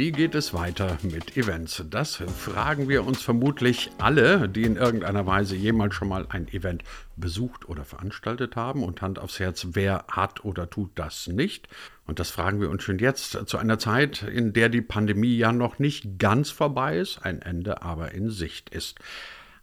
Wie geht es weiter mit Events? Das fragen wir uns vermutlich alle, die in irgendeiner Weise jemals schon mal ein Event besucht oder veranstaltet haben. Und Hand aufs Herz, wer hat oder tut das nicht? Und das fragen wir uns schon jetzt zu einer Zeit, in der die Pandemie ja noch nicht ganz vorbei ist, ein Ende aber in Sicht ist.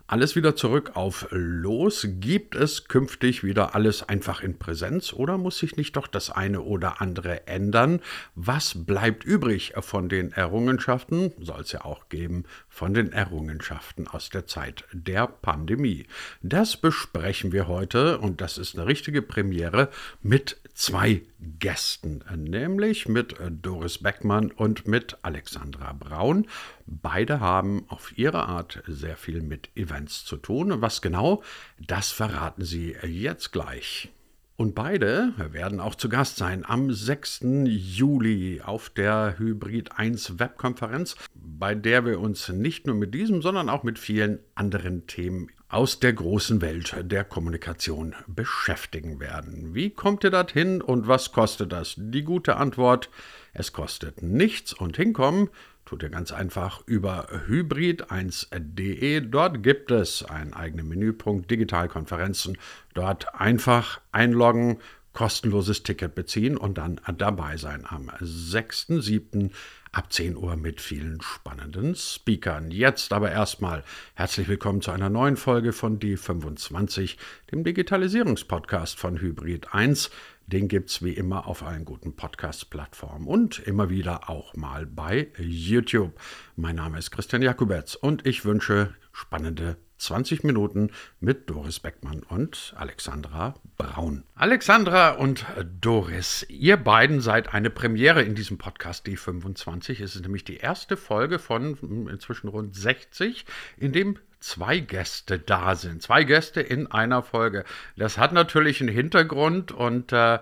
Alles wieder zurück auf Los. Gibt es künftig wieder alles einfach in Präsenz oder muss sich nicht doch das eine oder andere ändern? Was bleibt übrig von den Errungenschaften? Soll es ja auch geben von den Errungenschaften aus der Zeit der Pandemie. Das besprechen wir heute und das ist eine richtige Premiere mit zwei Gästen, nämlich mit Doris Beckmann und mit Alexandra Braun. Beide haben auf ihre Art sehr viel mit Events zu tun. Was genau, das verraten sie jetzt gleich. Und beide werden auch zu Gast sein am 6. Juli auf der Hybrid 1 Webkonferenz, bei der wir uns nicht nur mit diesem, sondern auch mit vielen anderen Themen aus der großen Welt der Kommunikation beschäftigen werden. Wie kommt ihr dorthin und was kostet das? Die gute Antwort, es kostet nichts und hinkommen tut ihr ganz einfach über hybrid1.de. Dort gibt es einen eigenen Menüpunkt Digitalkonferenzen. Dort einfach einloggen, kostenloses Ticket beziehen und dann dabei sein am 6.7 ab 10 Uhr mit vielen spannenden Speakern. Jetzt aber erstmal herzlich willkommen zu einer neuen Folge von D25, dem Digitalisierungspodcast von Hybrid 1. Den gibt es wie immer auf allen guten Podcast-Plattformen und immer wieder auch mal bei YouTube. Mein Name ist Christian Jakubetz und ich wünsche spannende 20 Minuten mit Doris Beckmann und Alexandra Braun. Alexandra und Doris, ihr beiden seid eine Premiere in diesem Podcast D25. Es ist nämlich die erste Folge von inzwischen rund 60, in dem zwei Gäste da sind. Zwei Gäste in einer Folge. Das hat natürlich einen Hintergrund und äh,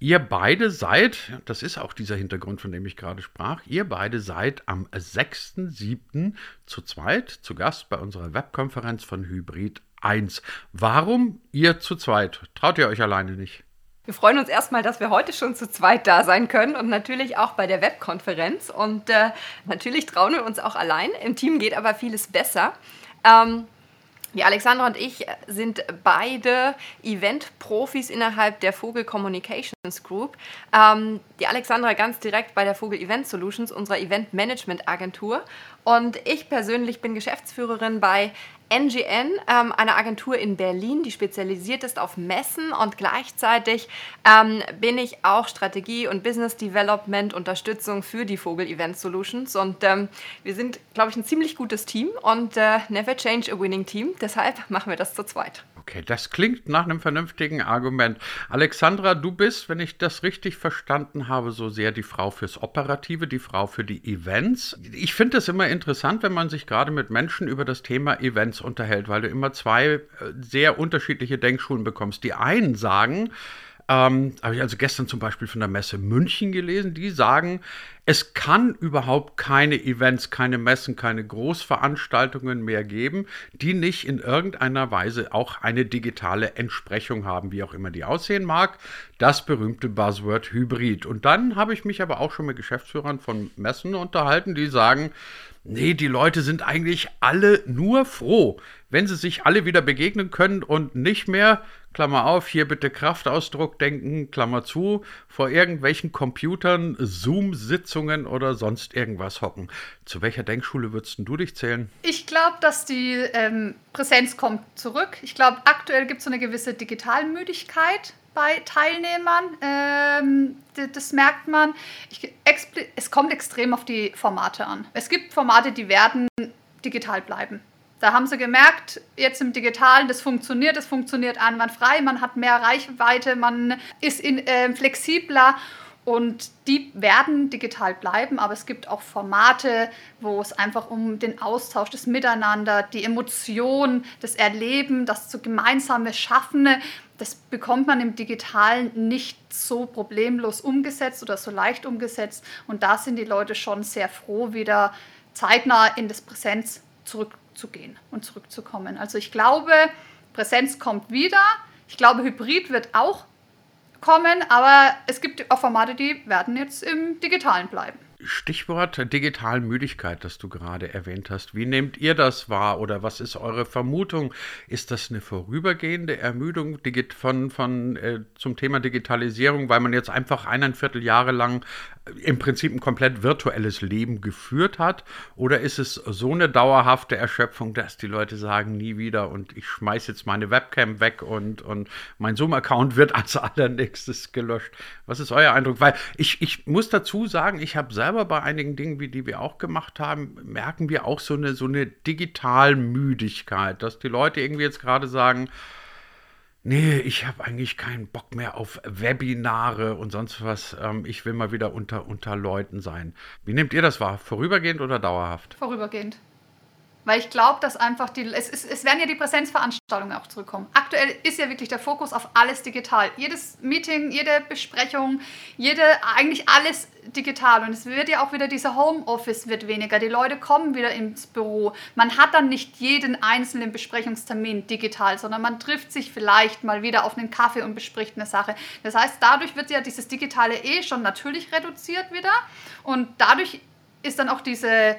Ihr beide seid, das ist auch dieser Hintergrund, von dem ich gerade sprach, ihr beide seid am 6.7. zu zweit zu Gast bei unserer Webkonferenz von Hybrid 1. Warum ihr zu zweit? Traut ihr euch alleine nicht? Wir freuen uns erstmal, dass wir heute schon zu zweit da sein können und natürlich auch bei der Webkonferenz. Und äh, natürlich trauen wir uns auch allein. Im Team geht aber vieles besser. Ähm, die Alexandra und ich sind beide Event-Profis innerhalb der Vogel Communications Group. Ähm, die Alexandra ganz direkt bei der Vogel Event Solutions, unserer Event-Management-Agentur. Und ich persönlich bin Geschäftsführerin bei NGN, ähm, eine Agentur in Berlin, die spezialisiert ist auf Messen und gleichzeitig ähm, bin ich auch Strategie- und Business Development Unterstützung für die Vogel Event Solutions und ähm, wir sind, glaube ich, ein ziemlich gutes Team und äh, never change a winning team. Deshalb machen wir das zu zweit. Okay, das klingt nach einem vernünftigen Argument. Alexandra, du bist, wenn ich das richtig verstanden habe, so sehr die Frau fürs Operative, die Frau für die Events. Ich finde es immer interessant, wenn man sich gerade mit Menschen über das Thema Events unterhält, weil du immer zwei äh, sehr unterschiedliche Denkschulen bekommst. Die einen sagen, ähm, habe ich also gestern zum Beispiel von der Messe München gelesen, die sagen, es kann überhaupt keine Events, keine Messen, keine Großveranstaltungen mehr geben, die nicht in irgendeiner Weise auch eine digitale Entsprechung haben, wie auch immer die aussehen mag. Das berühmte Buzzword Hybrid. Und dann habe ich mich aber auch schon mit Geschäftsführern von Messen unterhalten, die sagen, Nee, die Leute sind eigentlich alle nur froh, wenn sie sich alle wieder begegnen können und nicht mehr, Klammer auf, hier bitte Kraftausdruck denken, Klammer zu, vor irgendwelchen Computern, Zoom-Sitzungen oder sonst irgendwas hocken. Zu welcher Denkschule würdest du dich zählen? Ich glaube, dass die ähm, Präsenz kommt zurück. Ich glaube, aktuell gibt es so eine gewisse Digitalmüdigkeit bei Teilnehmern. Ähm, das merkt man. Ich, es kommt extrem auf die Formate an. Es gibt Formate, die werden digital bleiben. Da haben sie gemerkt, jetzt im Digitalen, das funktioniert, das funktioniert einwandfrei, man hat mehr Reichweite, man ist in, äh, flexibler und die werden digital bleiben, aber es gibt auch Formate, wo es einfach um den Austausch, das Miteinander, die Emotion, das Erleben, das zu gemeinsame Schaffen, das bekommt man im Digitalen nicht so problemlos umgesetzt oder so leicht umgesetzt. Und da sind die Leute schon sehr froh, wieder zeitnah in das Präsenz zurückzugehen und zurückzukommen. Also ich glaube, Präsenz kommt wieder. Ich glaube, Hybrid wird auch kommen, aber es gibt auch Formate, die werden jetzt im Digitalen bleiben. Stichwort Digitalmüdigkeit, das du gerade erwähnt hast. Wie nehmt ihr das wahr oder was ist eure Vermutung? Ist das eine vorübergehende Ermüdung von, von, äh, zum Thema Digitalisierung, weil man jetzt einfach eineinviertel Jahre lang im Prinzip ein komplett virtuelles Leben geführt hat? Oder ist es so eine dauerhafte Erschöpfung, dass die Leute sagen, nie wieder und ich schmeiße jetzt meine Webcam weg und, und mein Zoom-Account wird als allernächstes gelöscht? Was ist euer Eindruck? Weil ich, ich muss dazu sagen, ich habe selber bei einigen Dingen, wie die wir auch gemacht haben, merken wir auch so eine, so eine Digitalmüdigkeit, dass die Leute irgendwie jetzt gerade sagen, nee, ich habe eigentlich keinen Bock mehr auf Webinare und sonst was. Ähm, ich will mal wieder unter, unter Leuten sein. Wie nehmt ihr das wahr? Vorübergehend oder dauerhaft? Vorübergehend. Weil ich glaube, dass einfach die, es, es, es werden ja die Präsenzveranstaltungen auch zurückkommen. Aktuell ist ja wirklich der Fokus auf alles digital. Jedes Meeting, jede Besprechung, jede, eigentlich alles digital. Und es wird ja auch wieder, dieser Homeoffice wird weniger. Die Leute kommen wieder ins Büro. Man hat dann nicht jeden einzelnen Besprechungstermin digital, sondern man trifft sich vielleicht mal wieder auf einen Kaffee und bespricht eine Sache. Das heißt, dadurch wird ja dieses Digitale eh schon natürlich reduziert wieder. Und dadurch ist dann auch diese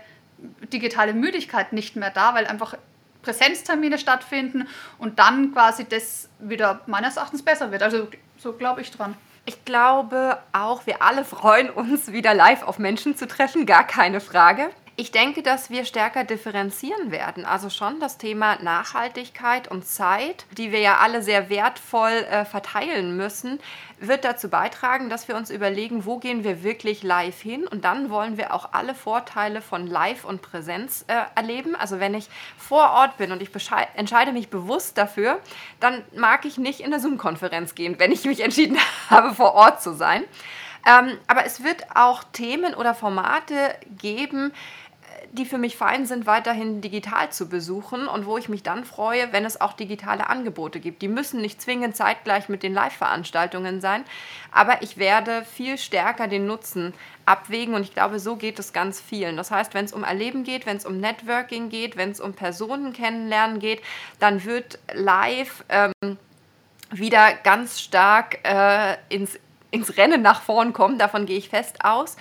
digitale Müdigkeit nicht mehr da, weil einfach Präsenztermine stattfinden und dann quasi das wieder meines Erachtens besser wird. Also so glaube ich dran. Ich glaube auch, wir alle freuen uns, wieder live auf Menschen zu treffen, gar keine Frage. Ich denke, dass wir stärker differenzieren werden. Also schon das Thema Nachhaltigkeit und Zeit, die wir ja alle sehr wertvoll äh, verteilen müssen, wird dazu beitragen, dass wir uns überlegen, wo gehen wir wirklich live hin. Und dann wollen wir auch alle Vorteile von Live und Präsenz äh, erleben. Also wenn ich vor Ort bin und ich entscheide mich bewusst dafür, dann mag ich nicht in eine Zoom-Konferenz gehen, wenn ich mich entschieden habe, vor Ort zu sein. Ähm, aber es wird auch Themen oder Formate geben, die für mich fein sind, weiterhin digital zu besuchen und wo ich mich dann freue, wenn es auch digitale Angebote gibt. Die müssen nicht zwingend zeitgleich mit den Live-Veranstaltungen sein, aber ich werde viel stärker den Nutzen abwägen und ich glaube, so geht es ganz vielen. Das heißt, wenn es um Erleben geht, wenn es um Networking geht, wenn es um Personen kennenlernen geht, dann wird live ähm, wieder ganz stark äh, ins, ins Rennen nach vorn kommen. Davon gehe ich fest aus.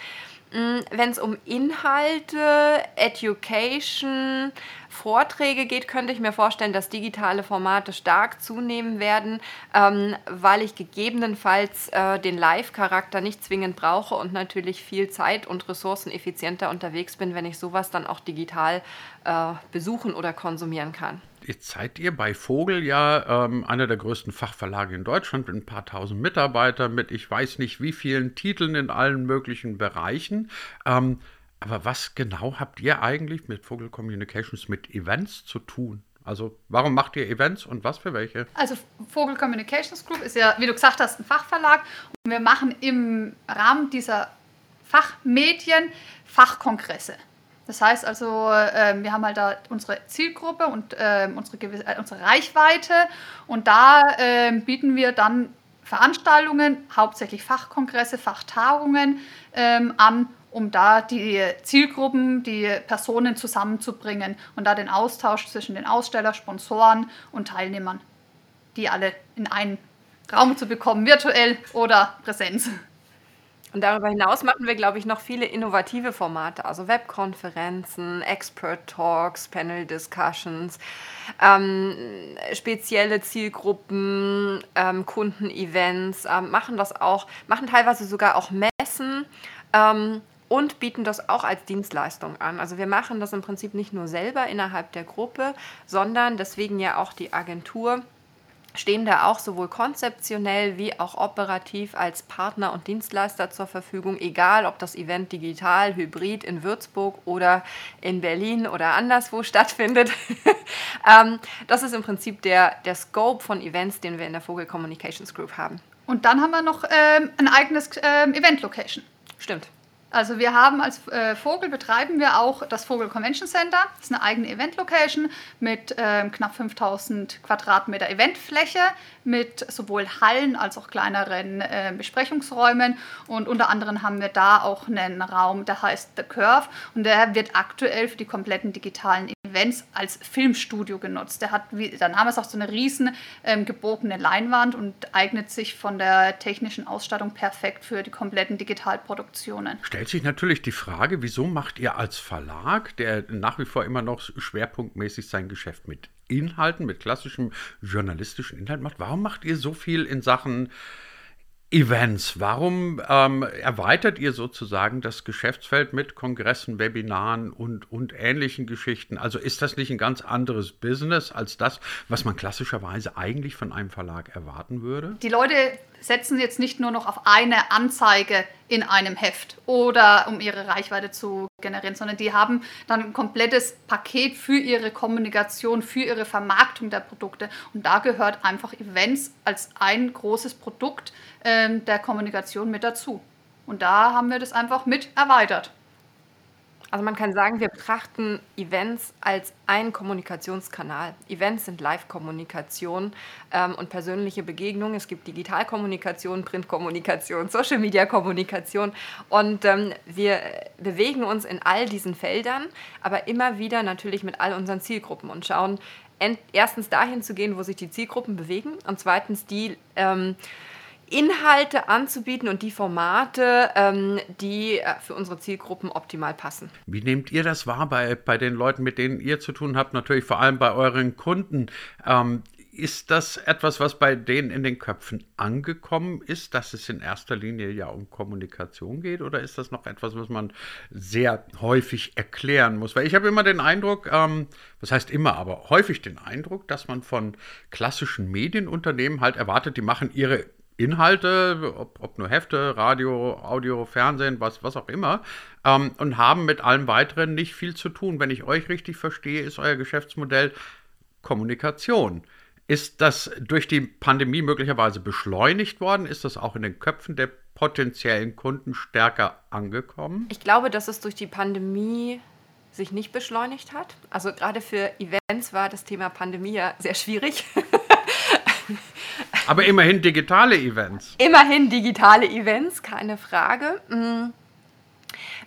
Mm, wenn es um Inhalte, Education, Vorträge geht, könnte ich mir vorstellen, dass digitale Formate stark zunehmen werden, ähm, weil ich gegebenenfalls äh, den Live-Charakter nicht zwingend brauche und natürlich viel Zeit und Ressourcen effizienter unterwegs bin, wenn ich sowas dann auch digital äh, besuchen oder konsumieren kann. Jetzt seid ihr bei Vogel ja ähm, einer der größten Fachverlage in Deutschland mit ein paar tausend Mitarbeitern, mit ich weiß nicht wie vielen Titeln in allen möglichen Bereichen. Ähm, aber was genau habt ihr eigentlich mit Vogel Communications mit Events zu tun? Also warum macht ihr Events und was für welche? Also Vogel Communications Group ist ja, wie du gesagt hast, ein Fachverlag und wir machen im Rahmen dieser Fachmedien Fachkongresse. Das heißt also, äh, wir haben halt da unsere Zielgruppe und äh, unsere, äh, unsere Reichweite und da ähm, bieten wir dann Veranstaltungen, hauptsächlich Fachkongresse, Fachtagungen ähm, an, um da die Zielgruppen, die Personen zusammenzubringen und da den Austausch zwischen den Aussteller, Sponsoren und Teilnehmern, die alle in einen Raum zu bekommen, virtuell oder Präsenz. Und darüber hinaus machen wir, glaube ich, noch viele innovative Formate, also Webkonferenzen, Expert Talks, Panel Discussions, ähm, spezielle Zielgruppen, ähm, Kundenevents, ähm, machen das auch, machen teilweise sogar auch Messen. Ähm, und bieten das auch als Dienstleistung an. Also wir machen das im Prinzip nicht nur selber innerhalb der Gruppe, sondern deswegen ja auch die Agentur stehen da auch sowohl konzeptionell wie auch operativ als Partner und Dienstleister zur Verfügung, egal ob das Event digital, hybrid in Würzburg oder in Berlin oder anderswo stattfindet. Ähm, das ist im Prinzip der, der Scope von Events, den wir in der Vogel Communications Group haben. Und dann haben wir noch ähm, ein eigenes ähm, Event-Location. Stimmt. Also wir haben als äh, Vogel betreiben wir auch das Vogel Convention Center. Das ist eine eigene Event-Location mit ähm, knapp 5000 Quadratmeter Eventfläche, mit sowohl Hallen als auch kleineren äh, Besprechungsräumen. Und unter anderem haben wir da auch einen Raum, der heißt The Curve. Und der wird aktuell für die kompletten digitalen Events als Filmstudio genutzt. Der hat, wie, haben wir es auch so eine riesen ähm, gebogene Leinwand und eignet sich von der technischen Ausstattung perfekt für die kompletten Digitalproduktionen. Stellt sich natürlich die Frage, wieso macht ihr als Verlag, der nach wie vor immer noch schwerpunktmäßig sein Geschäft mit Inhalten, mit klassischem journalistischen Inhalt macht, warum macht ihr so viel in Sachen Events. Warum ähm, erweitert ihr sozusagen das Geschäftsfeld mit Kongressen, Webinaren und, und ähnlichen Geschichten? Also ist das nicht ein ganz anderes Business als das, was man klassischerweise eigentlich von einem Verlag erwarten würde? Die Leute setzen jetzt nicht nur noch auf eine Anzeige in einem Heft oder um ihre Reichweite zu generieren, sondern die haben dann ein komplettes Paket für ihre Kommunikation, für ihre Vermarktung der Produkte. Und da gehört einfach Events als ein großes Produkt ähm, der Kommunikation mit dazu. Und da haben wir das einfach mit erweitert. Also man kann sagen, wir betrachten Events als einen Kommunikationskanal. Events sind Live-Kommunikation ähm, und persönliche Begegnungen. Es gibt Digitalkommunikation, Printkommunikation, Social-Media-Kommunikation und ähm, wir bewegen uns in all diesen Feldern, aber immer wieder natürlich mit all unseren Zielgruppen und schauen erstens dahin zu gehen, wo sich die Zielgruppen bewegen und zweitens die... Ähm, Inhalte anzubieten und die Formate, ähm, die äh, für unsere Zielgruppen optimal passen. Wie nehmt ihr das wahr bei, bei den Leuten, mit denen ihr zu tun habt, natürlich vor allem bei euren Kunden? Ähm, ist das etwas, was bei denen in den Köpfen angekommen ist, dass es in erster Linie ja um Kommunikation geht? Oder ist das noch etwas, was man sehr häufig erklären muss? Weil ich habe immer den Eindruck, ähm, was heißt immer, aber häufig den Eindruck, dass man von klassischen Medienunternehmen halt erwartet, die machen ihre Inhalte, ob, ob, nur Hefte, Radio, Audio, Fernsehen, was, was auch immer, ähm, und haben mit allem weiteren nicht viel zu tun. Wenn ich euch richtig verstehe, ist euer Geschäftsmodell Kommunikation. Ist das durch die Pandemie möglicherweise beschleunigt worden? Ist das auch in den Köpfen der potenziellen Kunden stärker angekommen? Ich glaube, dass es durch die Pandemie sich nicht beschleunigt hat. Also gerade für Events war das Thema Pandemie ja sehr schwierig. Aber immerhin digitale Events. Immerhin digitale Events, keine Frage. Mm.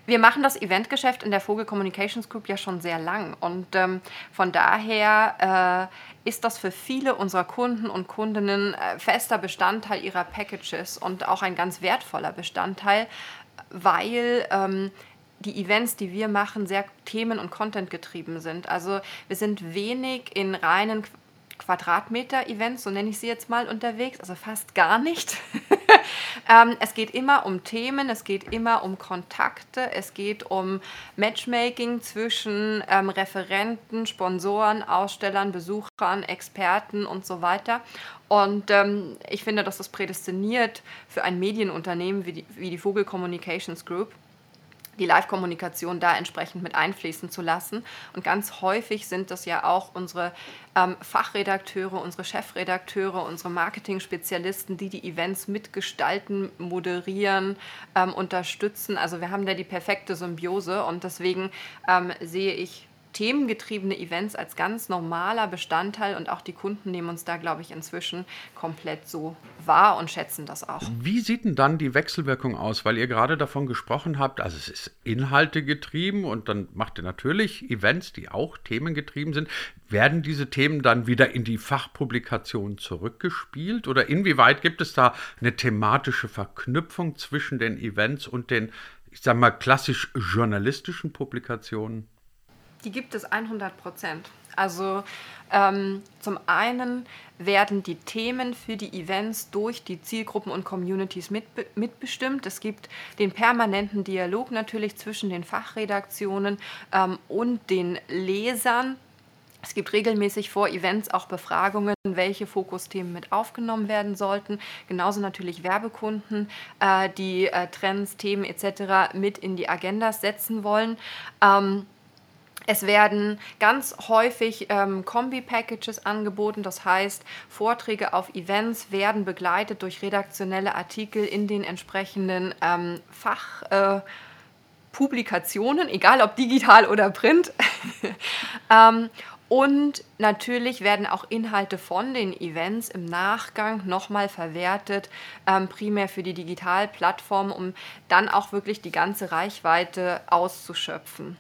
Wir machen das Eventgeschäft in der Vogel Communications Group ja schon sehr lang und ähm, von daher äh, ist das für viele unserer Kunden und Kundinnen äh, fester Bestandteil ihrer Packages und auch ein ganz wertvoller Bestandteil, weil ähm, die Events, die wir machen, sehr themen- und Content getrieben sind. Also wir sind wenig in reinen Quadratmeter-Events, so nenne ich sie jetzt mal, unterwegs, also fast gar nicht. ähm, es geht immer um Themen, es geht immer um Kontakte, es geht um Matchmaking zwischen ähm, Referenten, Sponsoren, Ausstellern, Besuchern, Experten und so weiter. Und ähm, ich finde, dass das prädestiniert für ein Medienunternehmen wie die, wie die Vogel Communications Group die Live-Kommunikation da entsprechend mit einfließen zu lassen. Und ganz häufig sind das ja auch unsere ähm, Fachredakteure, unsere Chefredakteure, unsere Marketing-Spezialisten, die die Events mitgestalten, moderieren, ähm, unterstützen. Also wir haben da die perfekte Symbiose und deswegen ähm, sehe ich themengetriebene Events als ganz normaler Bestandteil und auch die Kunden nehmen uns da, glaube ich, inzwischen komplett so wahr und schätzen das auch. Wie sieht denn dann die Wechselwirkung aus? Weil ihr gerade davon gesprochen habt, also es ist Inhalte getrieben und dann macht ihr natürlich Events, die auch themengetrieben sind. Werden diese Themen dann wieder in die Fachpublikation zurückgespielt oder inwieweit gibt es da eine thematische Verknüpfung zwischen den Events und den, ich sage mal, klassisch journalistischen Publikationen? Die gibt es 100 Prozent. Also ähm, zum einen werden die Themen für die Events durch die Zielgruppen und Communities mitbe mitbestimmt. Es gibt den permanenten Dialog natürlich zwischen den Fachredaktionen ähm, und den Lesern. Es gibt regelmäßig vor Events auch Befragungen, welche Fokusthemen mit aufgenommen werden sollten. Genauso natürlich Werbekunden, äh, die äh, Trends, Themen etc. mit in die Agendas setzen wollen. Ähm, es werden ganz häufig ähm, Kombi-Packages angeboten, das heißt, Vorträge auf Events werden begleitet durch redaktionelle Artikel in den entsprechenden ähm, Fachpublikationen, äh, egal ob digital oder print. ähm, und natürlich werden auch Inhalte von den Events im Nachgang nochmal verwertet, ähm, primär für die Digitalplattform, um dann auch wirklich die ganze Reichweite auszuschöpfen.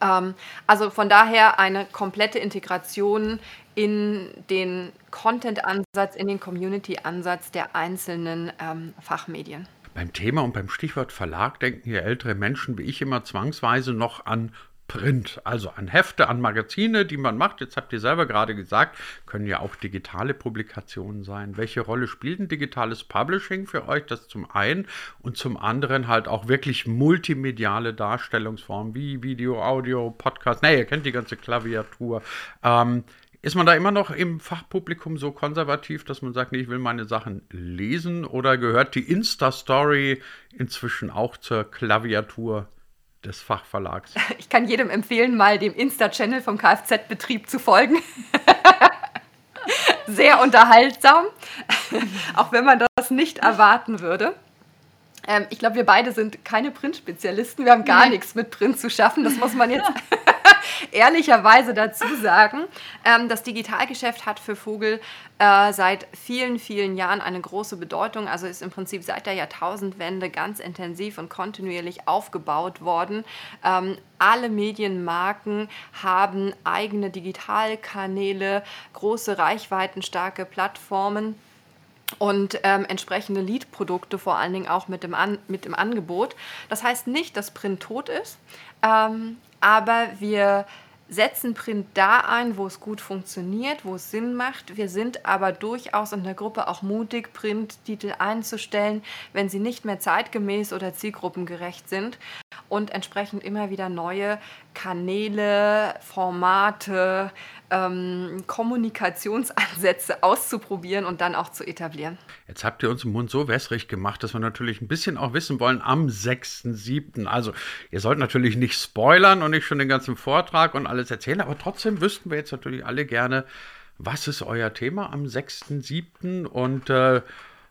Ähm, also von daher eine komplette Integration in den Content-Ansatz, in den Community-Ansatz der einzelnen ähm, Fachmedien. Beim Thema und beim Stichwort Verlag denken hier ältere Menschen wie ich immer zwangsweise noch an Print, also an Hefte, an Magazine, die man macht. Jetzt habt ihr selber gerade gesagt, können ja auch digitale Publikationen sein. Welche Rolle spielt ein digitales Publishing für euch? Das zum einen und zum anderen halt auch wirklich multimediale Darstellungsformen wie Video, Audio, Podcast. Ne, ihr kennt die ganze Klaviatur. Ähm, ist man da immer noch im Fachpublikum so konservativ, dass man sagt, nee, ich will meine Sachen lesen? Oder gehört die Insta-Story inzwischen auch zur Klaviatur des Fachverlags? Ich kann jedem empfehlen, mal dem Insta-Channel vom Kfz-Betrieb zu folgen. Sehr unterhaltsam, auch wenn man das nicht erwarten würde. Ähm, ich glaube, wir beide sind keine Print-Spezialisten. Wir haben gar nee. nichts mit Print zu schaffen. Das muss man jetzt ehrlicherweise dazu sagen. Ähm, das Digitalgeschäft hat für Vogel äh, seit vielen, vielen Jahren eine große Bedeutung. Also ist im Prinzip seit der Jahrtausendwende ganz intensiv und kontinuierlich aufgebaut worden. Ähm, alle Medienmarken haben eigene Digitalkanäle, große reichweitenstarke Plattformen und ähm, entsprechende Lead-Produkte vor allen Dingen auch mit dem, An mit dem Angebot. Das heißt nicht, dass Print tot ist, ähm, aber wir setzen Print da ein, wo es gut funktioniert, wo es Sinn macht. Wir sind aber durchaus in der Gruppe auch mutig, Printtitel einzustellen, wenn sie nicht mehr zeitgemäß oder zielgruppengerecht sind und entsprechend immer wieder neue Kanäle, Formate, ähm, Kommunikationsansätze auszuprobieren und dann auch zu etablieren. Jetzt habt ihr uns im Mund so wässrig gemacht, dass wir natürlich ein bisschen auch wissen wollen am 6.7. Also ihr sollt natürlich nicht spoilern und nicht schon den ganzen Vortrag und alles erzählen, aber trotzdem wüssten wir jetzt natürlich alle gerne, was ist euer Thema am 6.7. und äh,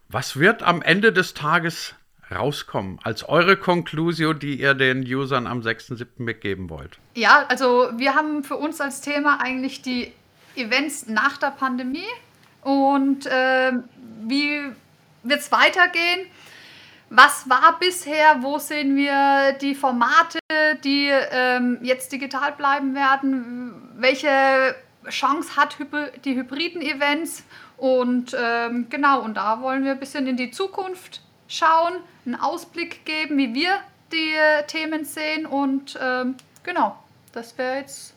was wird am Ende des Tages rauskommen als eure Konklusion, die ihr den Usern am 6.7. mitgeben wollt? Ja, also wir haben für uns als Thema eigentlich die Events nach der Pandemie und äh, wie wird es weitergehen? Was war bisher? Wo sehen wir die Formate, die ähm, jetzt digital bleiben werden? Welche Chance hat die hybriden Events? Und ähm, genau, und da wollen wir ein bisschen in die Zukunft schauen, einen Ausblick geben, wie wir die Themen sehen. Und ähm, genau, das wäre jetzt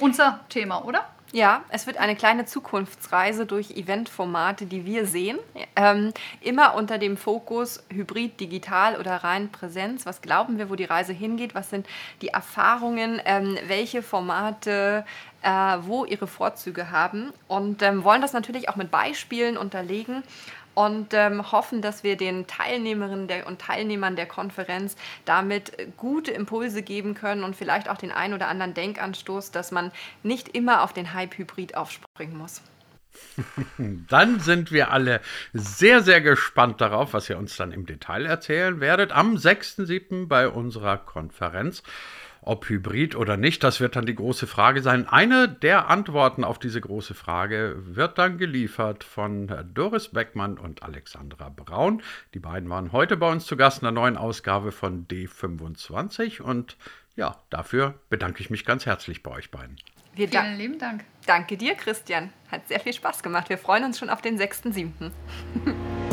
unser Thema, oder? Ja, es wird eine kleine Zukunftsreise durch Eventformate, die wir sehen. Ähm, immer unter dem Fokus Hybrid, Digital oder rein Präsenz. Was glauben wir, wo die Reise hingeht? Was sind die Erfahrungen? Ähm, welche Formate äh, wo ihre Vorzüge haben? Und ähm, wollen das natürlich auch mit Beispielen unterlegen und ähm, hoffen, dass wir den Teilnehmerinnen der, und Teilnehmern der Konferenz damit gute Impulse geben können und vielleicht auch den einen oder anderen Denkanstoß, dass man nicht immer auf den Hype-Hybrid aufspringen muss. Dann sind wir alle sehr, sehr gespannt darauf, was ihr uns dann im Detail erzählen werdet am 6.7. bei unserer Konferenz. Ob hybrid oder nicht, das wird dann die große Frage sein. Eine der Antworten auf diese große Frage wird dann geliefert von Doris Beckmann und Alexandra Braun. Die beiden waren heute bei uns zu Gast in der neuen Ausgabe von D25 und ja, dafür bedanke ich mich ganz herzlich bei euch beiden. Wir Vielen lieben Dank. Danke dir, Christian. Hat sehr viel Spaß gemacht. Wir freuen uns schon auf den 6.7.